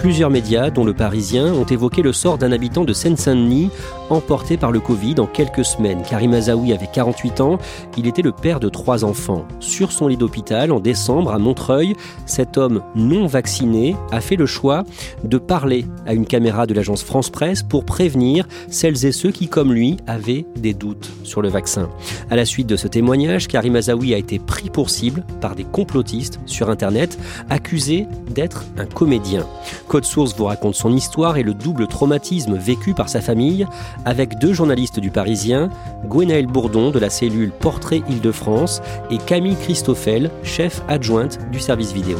Plusieurs médias, dont le Parisien, ont évoqué le sort d'un habitant de Seine-Saint-Denis emporté par le Covid en quelques semaines. Karim Azaoui avait 48 ans, il était le père de trois enfants. Sur son lit d'hôpital, en décembre, à Montreuil, cet homme non vacciné a fait le choix de parler à une caméra de l'agence France Presse pour prévenir celles et ceux qui, comme lui, avaient des doutes sur le vaccin. À la suite de ce témoignage, Karim Azaoui a été pris pour cible par des complotistes sur Internet, accusés d'être un comédien. Code Source vous raconte son histoire et le double traumatisme vécu par sa famille avec deux journalistes du Parisien, Gwenaël Bourdon de la cellule Portrait Île-de-France et Camille Christoffel, chef adjointe du service vidéo.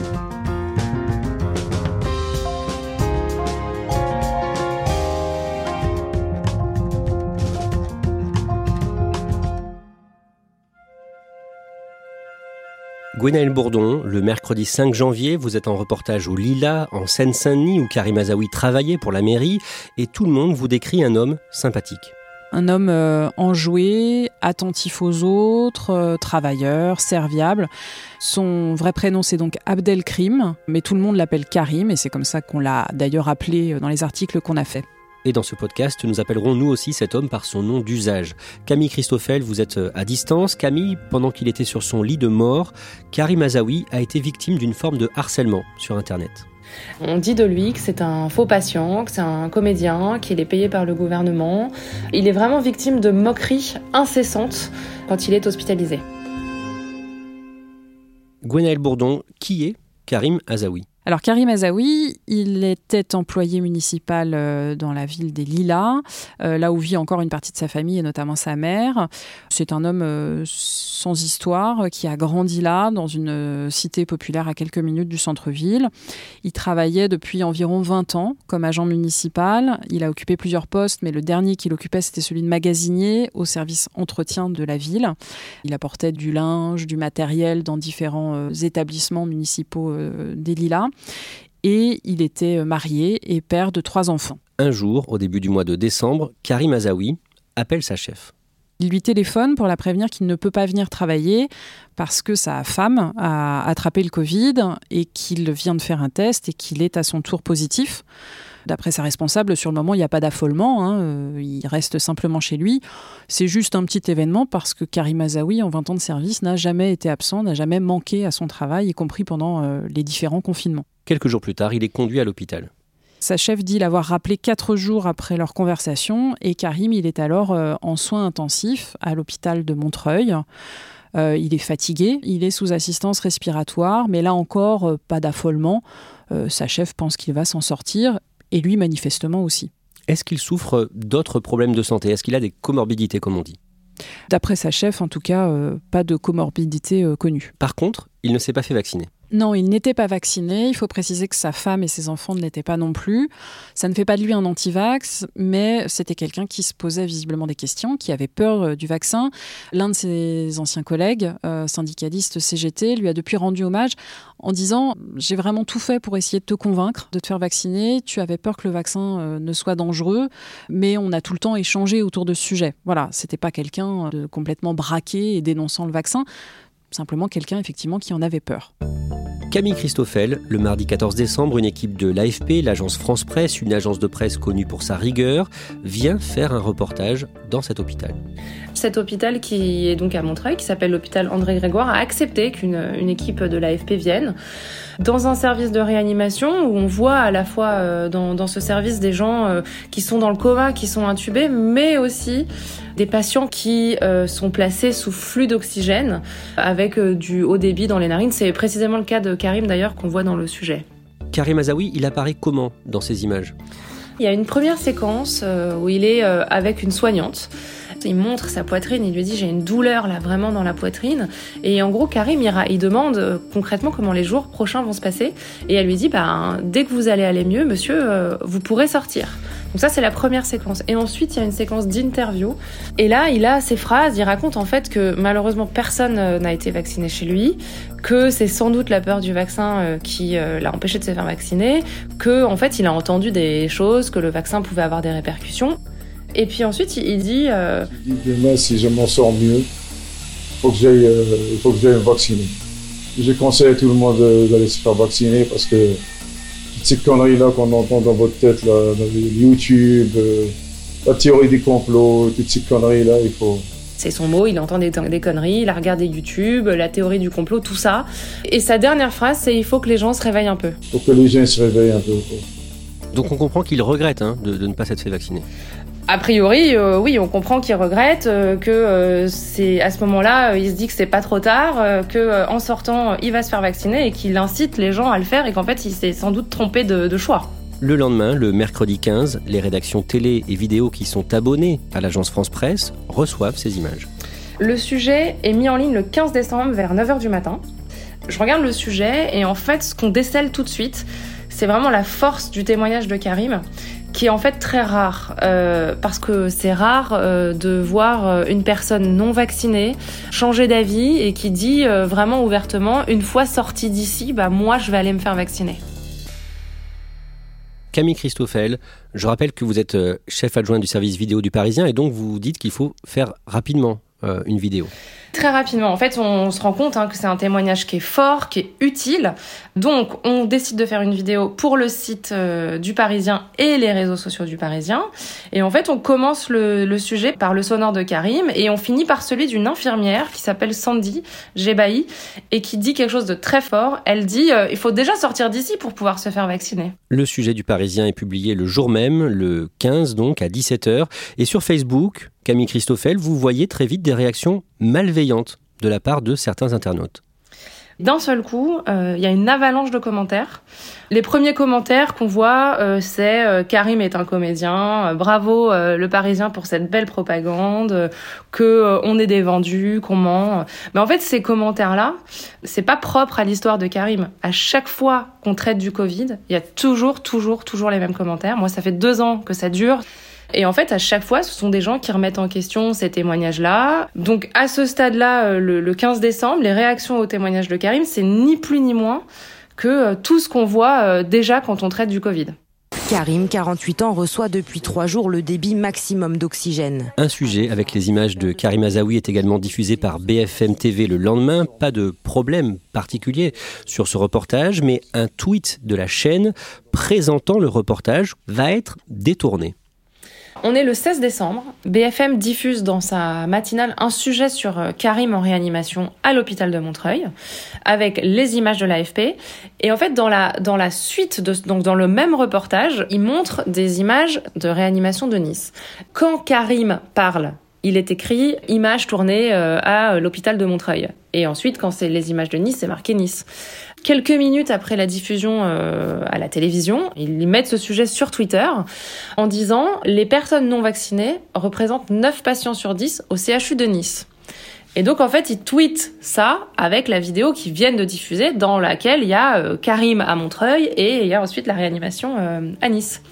Gwenaël Bourdon, le mercredi 5 janvier, vous êtes en reportage au Lila, en Seine-Saint-Denis, où Karim Azaoui travaillait pour la mairie, et tout le monde vous décrit un homme sympathique. Un homme euh, enjoué, attentif aux autres, euh, travailleur, serviable. Son vrai prénom c'est donc Abdelkrim, mais tout le monde l'appelle Karim et c'est comme ça qu'on l'a d'ailleurs appelé euh, dans les articles qu'on a fait. Et dans ce podcast, nous appellerons nous aussi cet homme par son nom d'usage. Camille Christoffel, vous êtes à distance. Camille, pendant qu'il était sur son lit de mort, Karim Azaoui a été victime d'une forme de harcèlement sur Internet. On dit de lui que c'est un faux patient, que c'est un comédien, qu'il est payé par le gouvernement. Il est vraiment victime de moqueries incessantes quand il est hospitalisé. Gwenaël Bourdon, qui est Karim Azaoui? Alors Karim Azaoui, il était employé municipal euh, dans la ville des Lilas, euh, là où vit encore une partie de sa famille et notamment sa mère. C'est un homme euh, sans histoire qui a grandi là, dans une cité populaire à quelques minutes du centre-ville. Il travaillait depuis environ 20 ans comme agent municipal. Il a occupé plusieurs postes, mais le dernier qu'il occupait, c'était celui de magasinier au service entretien de la ville. Il apportait du linge, du matériel dans différents établissements municipaux des Lilas et il était euh, marié et père de trois enfants. Un jour, au début du mois de décembre, Karim Azaoui appelle sa chef. Il lui téléphone pour la prévenir qu'il ne peut pas venir travailler parce que sa femme a attrapé le Covid et qu'il vient de faire un test et qu'il est à son tour positif. D'après sa responsable, sur le moment, il n'y a pas d'affolement. Hein, euh, il reste simplement chez lui. C'est juste un petit événement parce que Karim Azaoui, en 20 ans de service, n'a jamais été absent, n'a jamais manqué à son travail, y compris pendant euh, les différents confinements. Quelques jours plus tard, il est conduit à l'hôpital. Sa chef dit l'avoir rappelé quatre jours après leur conversation et Karim, il est alors euh, en soins intensifs à l'hôpital de Montreuil. il est fatigué, il est sous assistance respiratoire, mais là encore, pas d'affolement. sa chef pense qu'il va s'en sortir et lui manifestement aussi. Est-ce qu'il souffre d'autres problèmes de santé? Est-ce qu'il a des comorbidités comme on dit? D'après sa chef, en tout cas, euh, pas de comorbidité euh, connue. Par contre, il ne s'est pas fait vacciner. Non, il n'était pas vacciné. Il faut préciser que sa femme et ses enfants ne l'étaient pas non plus. Ça ne fait pas de lui un anti-vax, mais c'était quelqu'un qui se posait visiblement des questions, qui avait peur euh, du vaccin. L'un de ses anciens collègues, euh, syndicaliste CGT, lui a depuis rendu hommage en disant J'ai vraiment tout fait pour essayer de te convaincre de te faire vacciner. Tu avais peur que le vaccin euh, ne soit dangereux, mais on a tout le temps échangé autour de ce sujet. Voilà, c'était pas quelqu'un complètement braqué et dénonçant le vaccin simplement quelqu'un effectivement qui en avait peur. Camille Christoffel, le mardi 14 décembre, une équipe de l'AFP, l'agence France Presse, une agence de presse connue pour sa rigueur, vient faire un reportage dans cet hôpital. Cet hôpital qui est donc à Montreuil, qui s'appelle l'hôpital André Grégoire, a accepté qu'une équipe de l'AFP vienne dans un service de réanimation où on voit à la fois euh, dans, dans ce service des gens euh, qui sont dans le coma, qui sont intubés, mais aussi des patients qui euh, sont placés sous flux d'oxygène avec du haut débit dans les narines. C'est précisément le cas de Karim d'ailleurs qu'on voit dans le sujet. Karim Azaoui, il apparaît comment dans ces images? Il y a une première séquence où il est avec une soignante. Il montre sa poitrine, il lui dit j'ai une douleur là vraiment dans la poitrine. Et en gros, Karim, il, il demande euh, concrètement comment les jours prochains vont se passer. Et elle lui dit bah, dès que vous allez aller mieux, monsieur, euh, vous pourrez sortir. Donc ça, c'est la première séquence. Et ensuite, il y a une séquence d'interview. Et là, il a ces phrases, il raconte en fait que malheureusement, personne euh, n'a été vacciné chez lui, que c'est sans doute la peur du vaccin qui l'a empêché de se faire vacciner, que en fait, il a entendu des choses, que le vaccin pouvait avoir des répercussions. Et puis ensuite, il dit. Euh... Demain, si je m'en sors mieux, euh, il faut que j'aille me vacciner. Je conseille à tout le monde d'aller se faire vacciner parce que ces conneries-là qu'on entend dans votre tête, là, YouTube, euh, la théorie des complots, toutes ces conneries-là, il faut. C'est son mot, il entend des, des, conneries, il a regardé YouTube, la théorie du complot, tout ça. Et sa dernière phrase, c'est il faut que les gens se réveillent un peu. Il faut que les gens se réveillent un peu. Donc on comprend qu'il regrette hein, de, de, ne pas s'être fait vacciner. A priori, euh, oui, on comprend qu'il regrette, euh, que euh, c'est à ce moment-là, il se dit que c'est pas trop tard, que en sortant, il va se faire vacciner et qu'il incite les gens à le faire et qu'en fait, il s'est sans doute trompé de, de choix. Le lendemain, le mercredi 15, les rédactions télé et vidéo qui sont abonnées à l'agence France Presse reçoivent ces images. Le sujet est mis en ligne le 15 décembre vers 9h du matin. Je regarde le sujet et en fait, ce qu'on décèle tout de suite, c'est vraiment la force du témoignage de Karim qui est en fait très rare, euh, parce que c'est rare euh, de voir euh, une personne non vaccinée changer d'avis et qui dit vraiment ouvertement, une fois sorti d'ici, bah moi je vais aller me faire vacciner. Camille Christoffel, je rappelle que vous êtes chef adjoint du service vidéo du Parisien et donc vous dites qu'il faut faire rapidement une vidéo. Très rapidement, en fait, on se rend compte hein, que c'est un témoignage qui est fort, qui est utile. Donc, on décide de faire une vidéo pour le site euh, du Parisien et les réseaux sociaux du Parisien. Et en fait, on commence le, sujet par le sonore de Karim et on finit par celui d'une infirmière qui s'appelle Sandy Jebaï et qui dit quelque chose de très fort. Elle dit euh, il faut déjà sortir d'ici pour pouvoir se faire vacciner. Le sujet du Parisien est publié le jour même, le 15 donc, à 17h. Et sur Facebook, Camille Christoffel, vous voyez très vite des réactions malveillantes de la part de certains internautes. D'un seul coup, euh, il y a une avalanche de commentaires. Les premiers commentaires qu'on voit, euh, c'est euh, Karim est un comédien, bravo le Parisien pour cette belle propagande, que on est des vendus, qu'on ment. Mais en fait, ces commentaires-là, c'est pas propre à l'histoire de Karim. À chaque fois qu'on traite du Covid, il y a toujours, toujours, toujours les mêmes commentaires. Moi, ça fait deux ans que ça dure. Et en fait, à chaque fois, ce sont des gens qui remettent en question ces témoignages-là. Donc, à ce stade-là, euh, le, 15 décembre, les réactions au témoignage de Karim, c'est ni plus ni moins que euh, tout ce qu'on voit euh, déjà quand on traite du Covid. Karim, 48 ans, reçoit depuis trois jours le débit maximum d'oxygène. Un sujet avec les images de Karim Azaoui est également diffusé par BFM TV le lendemain. Pas de problème particulier sur ce reportage, mais un tweet de la chaîne présentant le reportage va être détourné. On est le 16 décembre. BFM diffuse dans sa matinale un sujet sur euh, Karim en réanimation à l'hôpital de Montreuil, avec les images de l'AFP. Et en fait, dans la, dans la suite, de, donc dans le même reportage, il montre des images de réanimation de Nice. Quand Karim parle, il est écrit image tournée euh, à l'hôpital de Montreuil. Et ensuite, quand c'est les images de Nice, c'est marqué Nice. Quelques minutes après la diffusion euh, à la télévision, ils mettent ce sujet sur Twitter en disant les personnes non vaccinées représentent 9 patients sur 10 au CHU de Nice. Et donc en fait, ils tweetent ça avec la vidéo qu'ils viennent de diffuser dans laquelle il y a euh, Karim à Montreuil et il y a ensuite la réanimation euh, à Nice.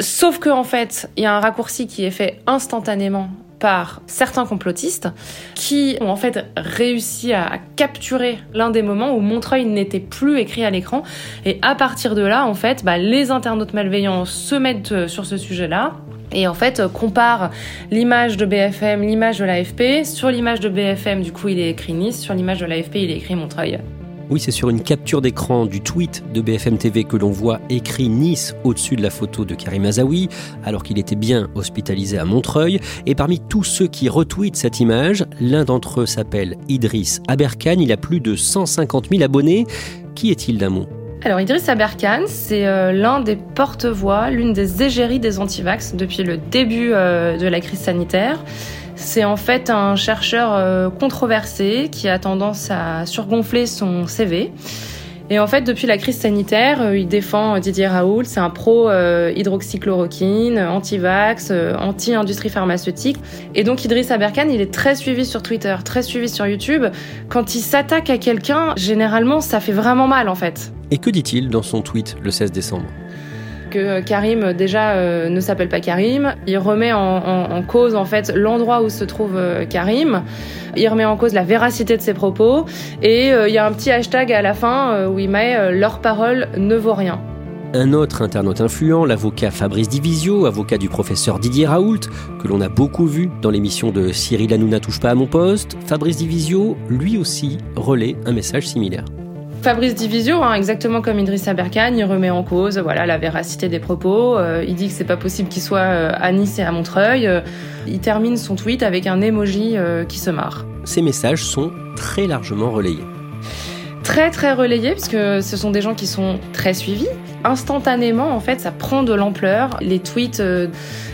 Sauf que en fait, il y a un raccourci qui est fait instantanément par certains complotistes qui ont en fait réussi à capturer l'un des moments où Montreuil n'était plus écrit à l'écran. Et à partir de là, en fait, bah, les internautes malveillants se mettent euh, sur ce sujet-là et en fait compare l'image de BFM, l'image de l'AFP. Sur l'image de BFM, du coup, il est écrit Nice. Sur l'image de l'AFP, il est écrit Montreuil. Oui, c'est sur une capture d'écran du tweet de BFM TV que l'on voit écrit Nice au-dessus de la photo de Karim Azaoui, alors qu'il était bien hospitalisé à Montreuil. Et parmi tous ceux qui retweetent cette image, l'un d'entre eux s'appelle Idriss Aberkan. Il a plus de 150 000 abonnés. Qui est-il d'un mot? Alors Idriss Aberkan, c'est euh, l'un des porte-voix, l'une des égéries des antivax depuis le début euh, de la crise sanitaire. C'est en fait un chercheur euh, controversé qui a tendance à surgonfler son CV. Et en fait, depuis la crise sanitaire, il défend Didier Raoult, c'est un pro hydroxychloroquine, anti-vax, anti-industrie pharmaceutique. Et donc Idriss Aberkan, il est très suivi sur Twitter, très suivi sur YouTube. Quand il s'attaque à quelqu'un, généralement, ça fait vraiment mal en fait. Et que dit-il dans son tweet le 16 décembre? Que Karim déjà euh, ne s'appelle pas Karim. Il remet en, cause en fait l'endroit où se trouve euh, Karim. Il remet en cause la véracité de ses propos et euh, il y a un petit hashtag à la fin où il met leur parole ne vaut rien. Un autre internaute influent, l'avocat Fabrice Divisio, avocat du professeur Didier Raoult, que l'on a beaucoup vu dans l'émission de Cyril Hanouna touche pas à mon poste, Fabrice Divisio, lui aussi, relaie un message similaire. Fabrice Divisio, hein, exactement comme Idriss Aberkan, il remet en cause voilà, la véracité des propos. Euh, il dit que c'est pas possible qu'il soit euh, à Nice et à Montreuil. Euh, il termine son tweet avec un emoji qui se marre. Ces messages sont très largement relayés. Très très relayés, parce que ce sont des gens qui sont très suivis. Instantanément, en fait, ça prend de l'ampleur. Les tweets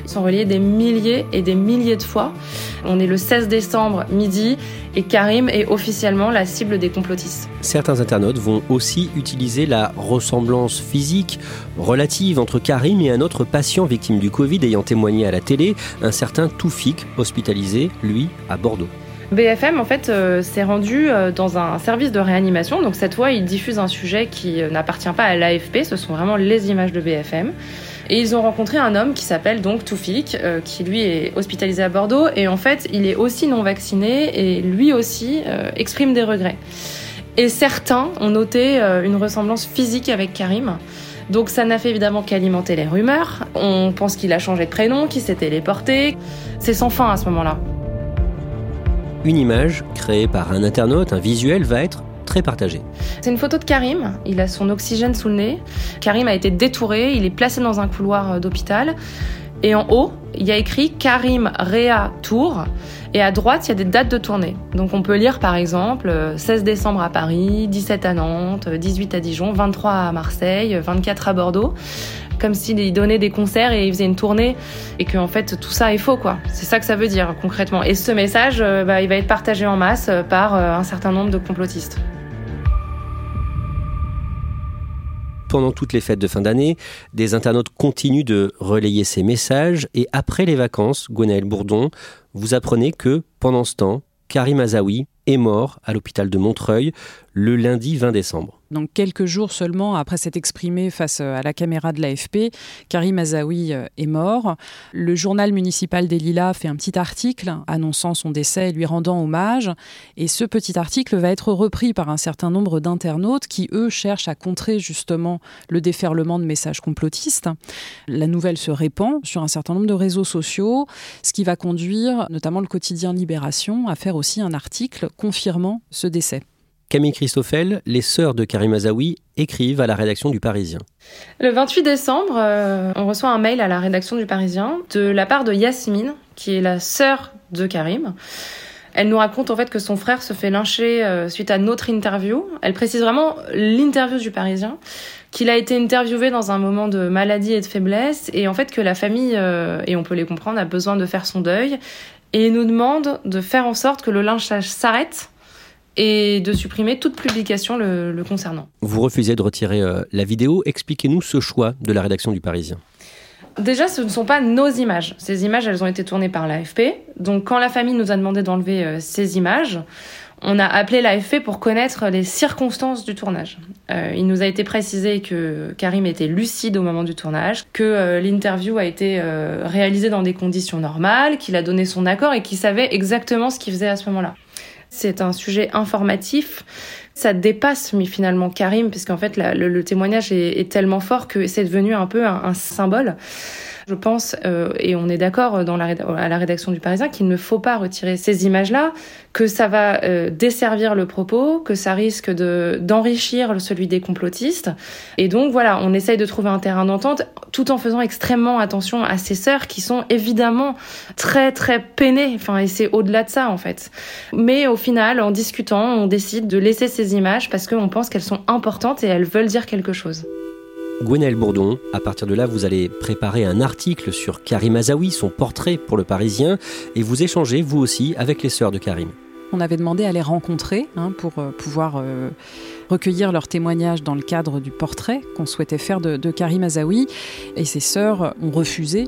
sont relayés des milliers et des milliers de fois. On est le 16 décembre midi et Karim est officiellement la cible des complotistes. Certains internautes vont aussi utiliser la ressemblance physique relative entre Karim et un autre patient victime du Covid ayant témoigné à la télé, un certain Toufik, hospitalisé, lui, à Bordeaux. BFM en fait euh, s'est rendu euh, dans un service de réanimation. Donc cette fois, il diffuse un sujet qui euh, n'appartient pas à l'AFP. Ce sont vraiment les images de BFM. Et ils ont rencontré un homme qui s'appelle donc Toufik, qui lui est hospitalisé à Bordeaux. Et en fait, il est aussi non vacciné et lui aussi exprime des regrets. Et certains ont noté une ressemblance physique avec Karim. Donc ça n'a fait évidemment qu'alimenter les rumeurs. On pense qu'il a changé de prénom, qu'il s'est téléporté. C'est sans fin à ce moment-là. Une image créée par un internaute, un visuel, va être très partagé. C'est une photo de Karim, il a son oxygène sous le nez. Karim a été détouré, il est placé dans un couloir euh, d'hôpital. Et en haut, il y a écrit Karim Réa Tour. Et à droite, il y a des dates de tournée. Donc on peut lire par exemple 16 euh, décembre à Paris, 17 à Nantes, 18 à Dijon, 23 à Marseille, 24 à Bordeaux. Comme s'il donnait des concerts et il faisait une tournée et que fait tout ça est faux quoi. C'est ça que ça veut dire concrètement. Et ce message, euh, bah, il va être partagé en masse par un certain nombre de complotistes. Pendant toutes les fêtes de fin d'année, des internautes continuent de relayer ces messages et après les vacances, Gwenaël Bourdon, vous apprenez que, pendant ce temps, Karim Azaoui est mort à l'hôpital de Montreuil le lundi 20 décembre. Donc quelques jours seulement après s'être exprimé face euh, à la caméra de l'AFP, Karim Azaoui euh, est mort. Le journal municipal des Lilas fait un petit article annonçant son décès et lui rendant hommage. Et ce petit article va être repris par un certain nombre d'internautes qui, eux, cherchent à contrer justement le déferlement de messages complotistes. La nouvelle se répand sur un certain nombre de réseaux sociaux, ce qui va conduire notamment le quotidien Libération à faire aussi un article confirmant ce décès. Camille Christoffel, les sœurs de Karim Azaoui écrivent à la rédaction du Parisien. Le 28 décembre, euh, on reçoit un mail à la rédaction du Parisien de la part de Yasmine, qui est la sœur de Karim. Elle nous raconte en fait que son frère se fait lyncher euh, suite à notre interview. Elle précise vraiment l'interview du Parisien, qu'il a été interviewé dans un moment de maladie et de faiblesse, et en fait que la famille, euh, et on peut les comprendre, a besoin de faire son deuil, et nous demande de faire en sorte que le lynchage s'arrête et de supprimer toute publication le, concernant. Vous refusez de retirer euh, la vidéo. Expliquez-nous ce choix de la rédaction du Parisien. Déjà, ce ne sont pas nos images. Ces images, elles ont été tournées par l'AFP. Donc, quand la famille nous a demandé d'enlever euh, ces images, on a appelé l'AFP pour connaître les circonstances du tournage. Euh, il nous a été précisé que Karim était lucide au moment du tournage, que l'interview a été réalisée dans des conditions normales, qu'il a donné son accord et qu'il savait exactement ce qu'il faisait à ce moment-là. C'est un sujet informatif ça dépasse mais finalement Karim, puisqu'en fait le, témoignage est, tellement fort que c'est devenu un peu un symbole. Je pense, euh, et on est d'accord dans la, à la rédaction du Parisien, qu'il ne faut pas retirer ces images-là, que ça va euh, desservir le propos, que ça risque de d'enrichir celui des complotistes. Et donc voilà, on essaye de trouver un terrain d'entente, tout en faisant extrêmement attention à ces sœurs qui sont évidemment très très peinées. Enfin, et c'est au-delà de ça en fait. Mais au final, en discutant, on décide de laisser ces images parce qu'on pense qu'elles sont importantes et elles veulent dire quelque chose. Gwenaël Bourdon, à partir de là, vous allez préparer un article sur Karim Azaoui, son portrait pour le Parisien, et vous échangez, vous aussi, avec les sœurs de Karim. On avait demandé à les rencontrer hein, pour euh, pouvoir euh, recueillir leurs témoignages dans le cadre du portrait qu'on souhaitait faire de, Karim Azaoui. Et ses sœurs ont refusé.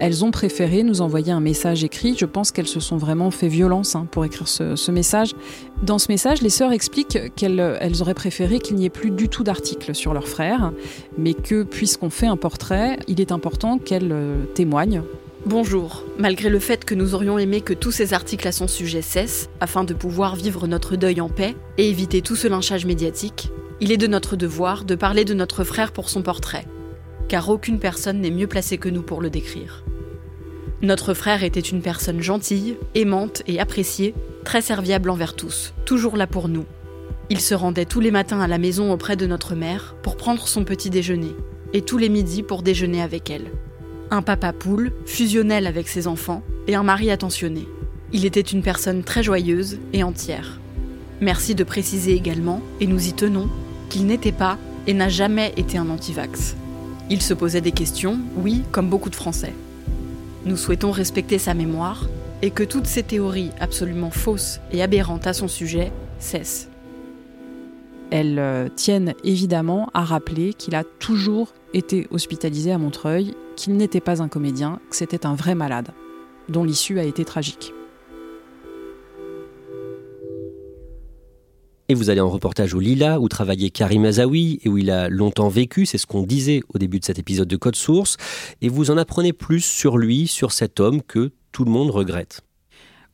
Elles ont préféré nous envoyer un message écrit. Je pense qu'elles se sont vraiment fait violence hein, pour écrire ce, message. Dans ce message, les sœurs expliquent qu'elles elles auraient préféré qu'il n'y ait plus du tout d'articles sur leur frère, mais que puisqu'on fait un portrait, il est important qu'elles euh, témoignent Bonjour. Malgré le fait que nous aurions aimé que tous ces articles à son sujet cessent, afin de pouvoir vivre notre deuil en paix et éviter tout ce lynchage médiatique, il est de notre devoir de parler de notre frère pour son portrait, car aucune personne n'est mieux placée que nous pour le décrire. Notre frère était une personne gentille, aimante et appréciée, très serviable envers tous, toujours là pour nous. Il se rendait tous les matins à la maison auprès de notre mère pour prendre son petit déjeuner, et tous les midis pour déjeuner avec elle un papa poule, fusionnel avec ses enfants, et un mari attentionné. Il était une personne très joyeuse et entière. Merci de préciser également, et nous y tenons, qu'il n'était pas et n'a jamais été un antivax. Il se posait des questions, oui, comme beaucoup de Français. Nous souhaitons respecter sa mémoire et que toutes ces théories absolument fausses et aberrantes à son sujet cessent. Elles euh, tiennent évidemment à rappeler qu'il a toujours été hospitalisé à Montreuil qu'il n'était pas un comédien, que c'était un vrai malade, dont l'issue a été tragique. Et vous allez en reportage au Lila, où travaillait Karim Azaoui et où il a longtemps vécu, c'est ce qu'on disait au début de cet épisode de Code Source, et vous en apprenez plus sur lui, sur cet homme que tout le monde regrette.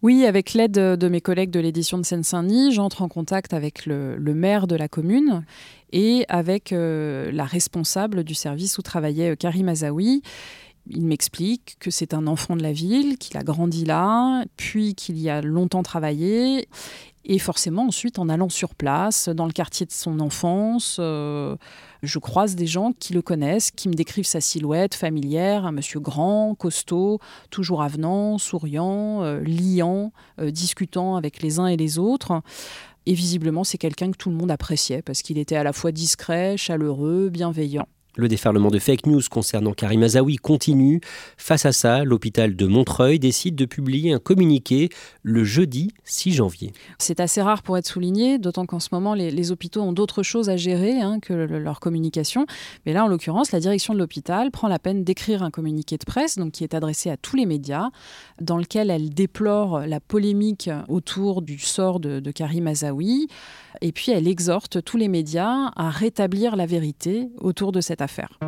Oui, avec l'aide de mes collègues de l'édition de Seine-Saint-Denis, j'entre en contact avec le, maire de la commune et avec euh, la responsable du service où travaillait euh, Karim Azaoui. Il m'explique que c'est un enfant de la ville, qu'il a grandi là, puis qu'il y a longtemps travaillé. Et forcément, ensuite, en allant sur place, dans le quartier de son enfance, euh, je croise des gens qui le connaissent, qui me décrivent sa silhouette familière, un monsieur grand, costaud, toujours avenant, souriant, euh, liant, euh, discutant avec les uns et les autres. Et visiblement, c'est quelqu'un que tout le monde appréciait parce qu'il était à la fois discret, chaleureux, bienveillant. Le déferlement de fake news concernant Karim Azaoui continue. Face à ça, l'hôpital de Montreuil décide de publier un communiqué le jeudi 6 janvier. C'est assez rare pour être souligné, d'autant qu'en ce moment, les, hôpitaux ont d'autres choses à gérer hein, que leur communication. Mais là, en l'occurrence, la direction de l'hôpital prend la peine d'écrire un communiqué de presse, donc qui est adressé à tous les médias, dans lequel elle déplore la polémique autour du sort de, de Karim Azaoui. Et puis, elle exhorte tous les médias à rétablir la vérité autour de cette affaire faire.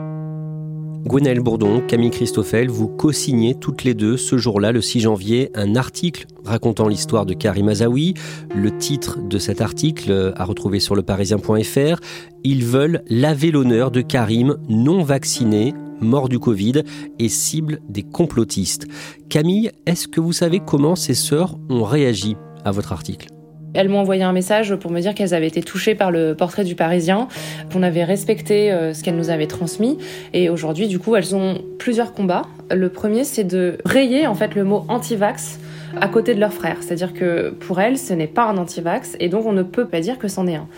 Bourdon, Camille Christoffel, vous co-signez toutes les deux ce jour-là, le 6 janvier, un article racontant l'histoire de Karim Azaoui. Le titre de cet article, à retrouver sur leparisien.fr, Ils veulent laver l'honneur de Karim non vacciné, mort du Covid et cible des complotistes. Camille, est-ce que vous savez comment ces sœurs ont réagi à votre article? Elles m'ont envoyé un message pour me dire qu'elles avaient été touchées par le portrait du Parisien, qu'on avait respecté euh, ce qu'elles nous avaient transmis. Et aujourd'hui, du coup, elles ont plusieurs combats. Le premier, c'est de rayer en fait le mot anti-vax à côté de leur frère. C'est-à-dire que pour elles, ce n'est pas un anti-vax et donc on ne peut pas dire que c'en est un.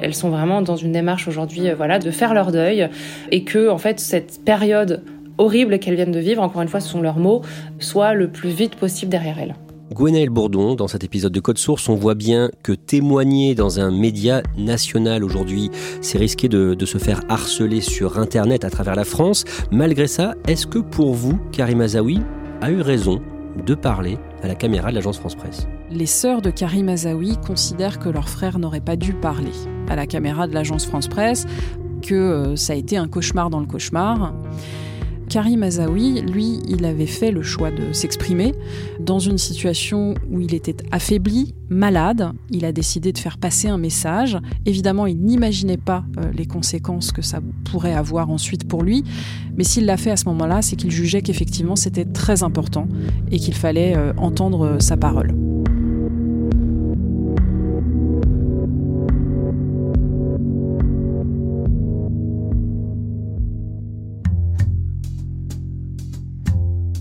Elles sont vraiment dans une démarche aujourd'hui, euh, voilà, de faire leur deuil et que en fait cette période horrible qu'elles viennent de vivre, encore une fois, ce sont leurs mots, soit le plus vite possible derrière elles. Gwenaël Bourdon, dans cet épisode de Code Source, on voit bien que témoigner dans un média national aujourd'hui, c'est risquer de, se faire harceler sur Internet à travers la France. Malgré ça, est-ce que pour vous, Karim Azaoui a eu raison de parler à la caméra de l'agence France Presse? Les sœurs de Karim Azaoui considèrent que leur frère n'aurait pas dû parler à la caméra de l'agence France Presse, que euh, ça a été un cauchemar dans le cauchemar. Karim Azaoui, lui, il avait fait le choix de s'exprimer dans une situation où il était affaibli, malade. Il a décidé de faire passer un message. Évidemment, il n'imaginait pas euh, les conséquences que ça pourrait avoir ensuite pour lui. Mais s'il l'a fait à ce moment-là, c'est qu'il jugeait qu'effectivement c'était très important et qu'il fallait euh, entendre sa parole.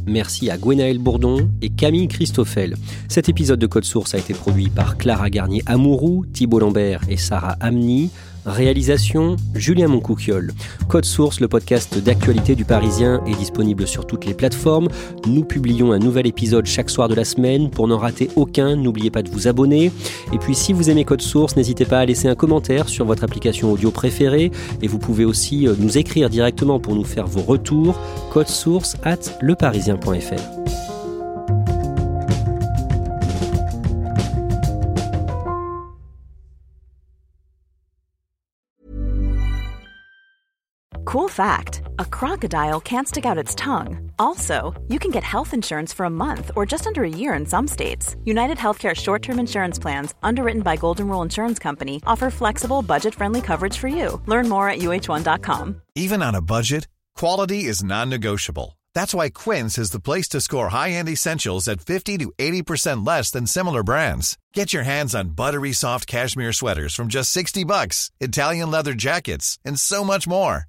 Merci à Gwenaël Bourdon et Camille Christoffel. Cet épisode de Code Source a été produit par Clara Garnier-Amouroux, Thibault Lambert et Sarah Amni. Réalisation Julien Moncouquiol. Code Source, le podcast d'actualité du Parisien, est disponible sur toutes les plateformes. Nous publions un nouvel épisode chaque soir de la semaine. Pour n'en rater aucun, n'oubliez pas de vous abonner. Et puis si vous aimez Code Source, n'hésitez pas à laisser un commentaire sur votre application audio préférée. Et vous pouvez aussi euh, nous écrire directement pour nous faire vos retours. Code Source at leparisien.fr. Cool fact a crocodile can't stick out its tongue. Also, you can get health insurance for a month or just under a year in some states. United Healthcare short term insurance plans, underwritten by Golden Rule Insurance Company, offer flexible, budget friendly coverage for you. Learn more at uh1.com. Even on a budget, quality is non negotiable. That's why Quince is the place to score high end essentials at 50 to 80% less than similar brands. Get your hands on buttery soft cashmere sweaters from just 60 bucks, Italian leather jackets, and so much more.